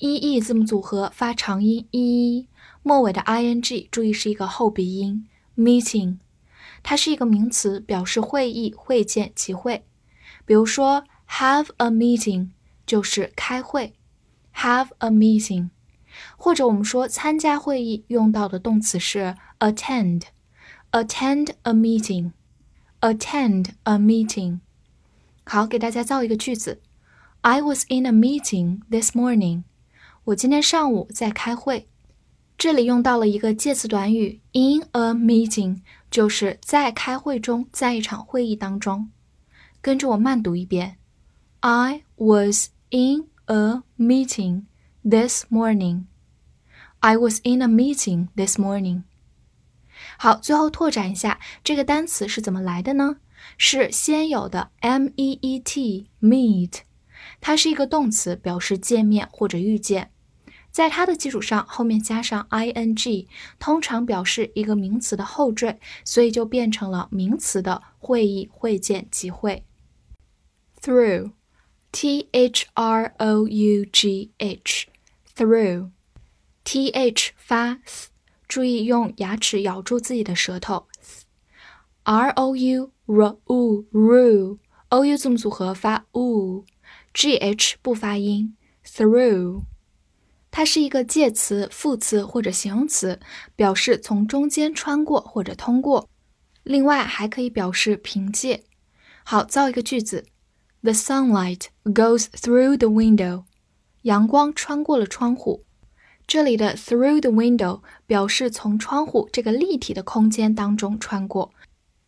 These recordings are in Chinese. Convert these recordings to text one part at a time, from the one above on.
E e 字母组合发长音 e，末尾的 i n g 注意是一个后鼻音。meeting，它是一个名词，表示会议、会见、集会。比如说 have a meeting 就是开会，have a meeting。或者我们说参加会议用到的动词是 attend，attend a meeting，attend a meeting。好，给大家造一个句子：I was in a meeting this morning。我今天上午在开会，这里用到了一个介词短语 in a meeting，就是在开会中，在一场会议当中。跟着我慢读一遍：I was in a meeting this morning. I was in a meeting this morning. 好，最后拓展一下这个单词是怎么来的呢？是先有的 m e e t meet，它是一个动词，表示见面或者遇见。在它的基础上，后面加上 i n g，通常表示一个名词的后缀，所以就变成了名词的会议、会见、集会。through，t h r o u g h，through，t h 发注意用牙齿咬住自己的舌头。r o u r u ru，o u 字母组合发 u，g G H 不发音。through。它是一个介词、副词或者形容词，表示从中间穿过或者通过。另外还可以表示凭借。好，造一个句子：The sunlight goes through the window。阳光穿过了窗户。这里的 through the window 表示从窗户这个立体的空间当中穿过。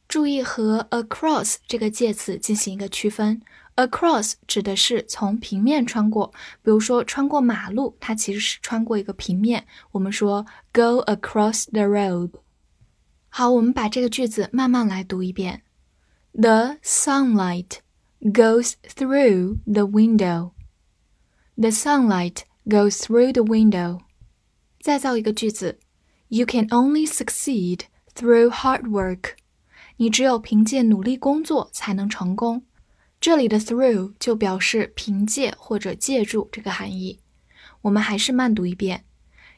注意和 across 这个介词进行一个区分。Across 指的是从平面穿过，比如说穿过马路，它其实是穿过一个平面。我们说 go across the road。好，我们把这个句子慢慢来读一遍。The sunlight goes through the window. The sunlight goes through the window. 再造一个句子：You can only succeed through hard work. 你只有凭借努力工作才能成功。这里的 through 就表示凭借或者借助这个含义。我们还是慢读一遍：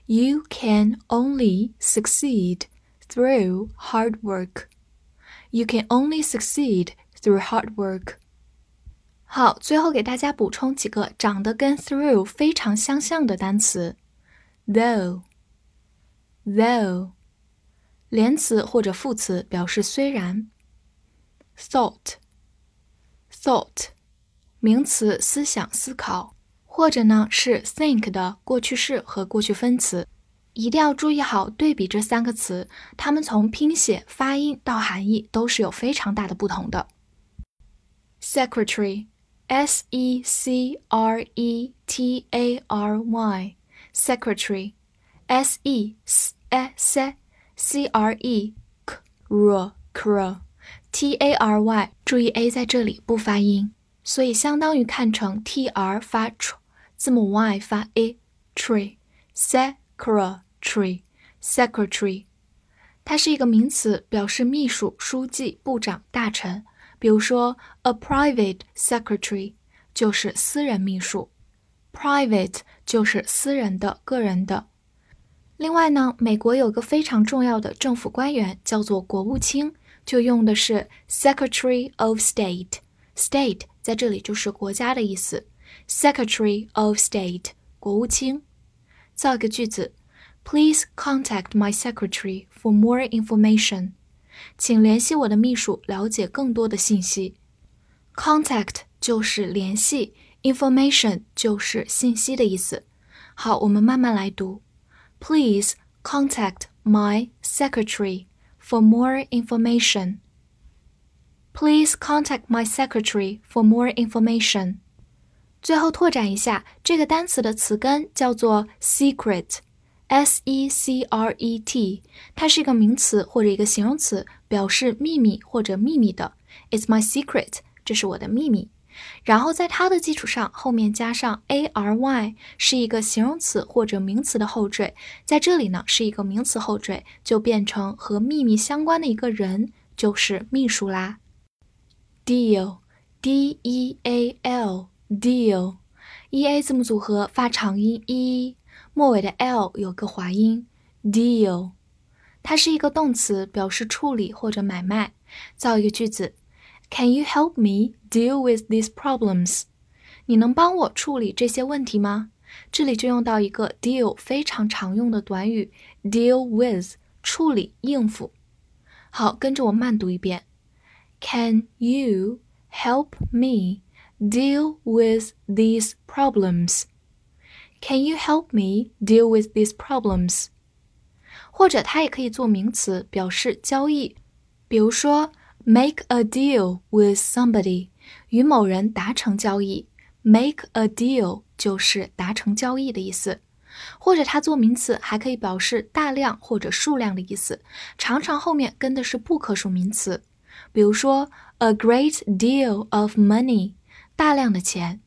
You can only succeed through hard work. You can only succeed through hard work. 好，最后给大家补充几个长得跟 through 非常相像的单词：though，though，连词或者副词表示虽然；thought。 Thought，名词，思想、思考，或者呢是 think 的过去式和过去分词。一定要注意好对比这三个词，它们从拼写、发音到含义都是有非常大的不同的。Secretary，s e c r e t a r y，secretary，s e s e c r e c r c T A R Y，注意 A 在这里不发音，所以相当于看成 T R 发 tr，字母 Y 发 a，tree，secretary，secretary，它是一个名词，表示秘书、书记、部长、大臣。比如说，a private secretary 就是私人秘书，private 就是私人的、个人的。另外呢，美国有个非常重要的政府官员叫做国务卿。就用的是 Secretary of State，State 在这里就是国家的意思。Secretary of State，国务卿。造一个句子：Please contact my secretary for more information。请联系我的秘书，了解更多的信息。Contact 就是联系，information 就是信息的意思。好，我们慢慢来读。Please contact my secretary for more information. Please contact my secretary for more information. 最后拓展一下，这个单词的词根叫做 secret，s e c r e t，它是一个名词或者一个形容词，表示秘密或者秘密的。It's my secret，这是我的秘密。 然后在它的基础上，后面加上 a r y，是一个形容词或者名词的后缀，在这里呢是一个名词后缀，就变成和秘密相关的一个人，就是秘书啦。Deal，d e a l，deal，e a 字母组合发长音 e，末尾的 l 有个滑音。Deal，它是一个动词，表示处理或者买卖。造一个句子。Can you help me deal with these problems？你能帮我处理这些问题吗？这里就用到一个 deal 非常常用的短语 deal with，处理、应付。好，跟着我慢读一遍。Can you help me deal with these problems? Can you help me deal with these problems? 或者它也可以做名词，表示交易，比如说。 Make a deal with somebody，与某人达成交易。Make a deal 就是达成交易的意思，或者它做名词还可以表示大量或者数量的意思，常常后面跟的是不可数名词。比如说，a great deal of money，大量的钱。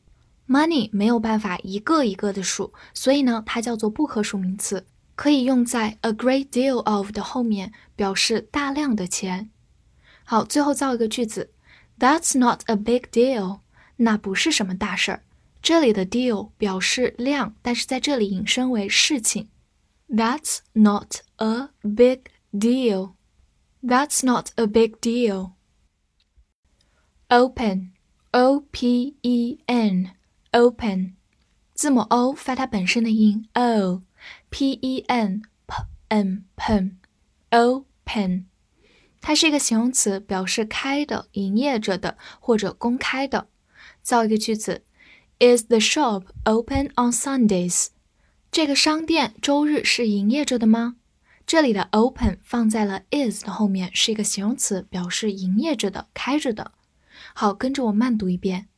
Money 没有办法一个一个的数，所以呢，它叫做不可数名词，可以用在 a great deal of 的后面，表示大量的钱。好，最后造一个句子，That's not a big deal，那不是什么大事儿。这里的 deal 表示量，但是在这里引申为事情。That's not a big deal. That's not a big deal. Open, O P E N, open，字母 O 发它本身的音 O，P E N, P N, pen，open。 它是一个形容词，表示开的、营业着的或者公开的。造一个句子：Is the shop open on Sundays？这个商店周日是营业着的吗？这里的 open 放在了 is 的后面，是一个形容词，表示营业着的、开着的。好，跟着我慢读一遍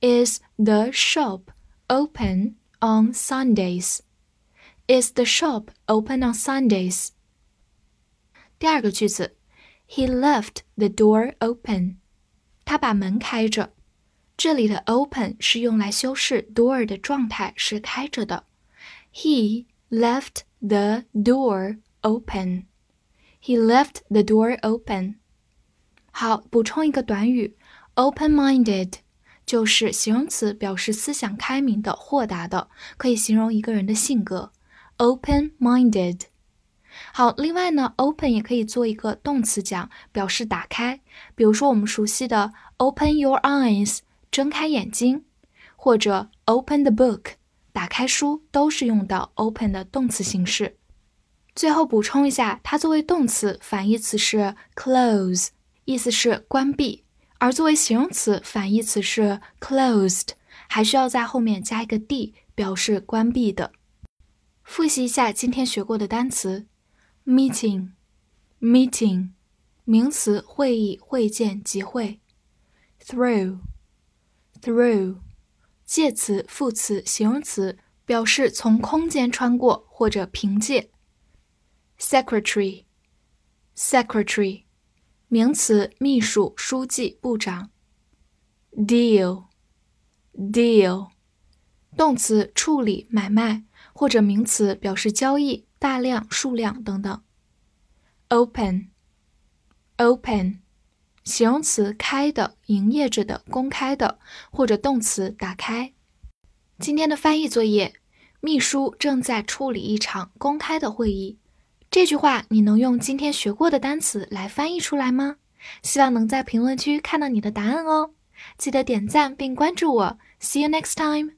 ：Is the shop open on Sundays？Is the shop open on Sundays？第二个句子。He left the door open. 他把门开着。这里的 open 是用来修饰 door 的状态是开着的。He left the door open. He left the door open. 好，补充一个短语，open-minded 就是形容词，表示思想开明的、豁达的，可以形容一个人的性格。open-minded。好，另外呢，open 也可以做一个动词讲，表示打开。比如说我们熟悉的 open your eyes，睁开眼睛，或者 open the book，打开书，都是用到 open 的动词形式。最后补充一下，它作为动词，反义词是 close，意思是关闭；而作为形容词，反义词是 closed，还需要在后面加一个 d，表示关闭的。复习一下今天学过的单词。meeting meeting 名词会议会见集会 through through 介词副词形容词表示从空间穿过或者凭借 secretary secretary 名词秘书书记部长 deal deal 动词处理买卖或者名词表示交易 大量、数量等等。open，open，形容词开的、营业着的、公开的，或者动词打开。今天的翻译作业：秘书正在处理一场公开的会议。这句话你能用今天学过的单词来翻译出来吗？希望能在评论区看到你的答案哦。记得点赞并关注我。See you next time.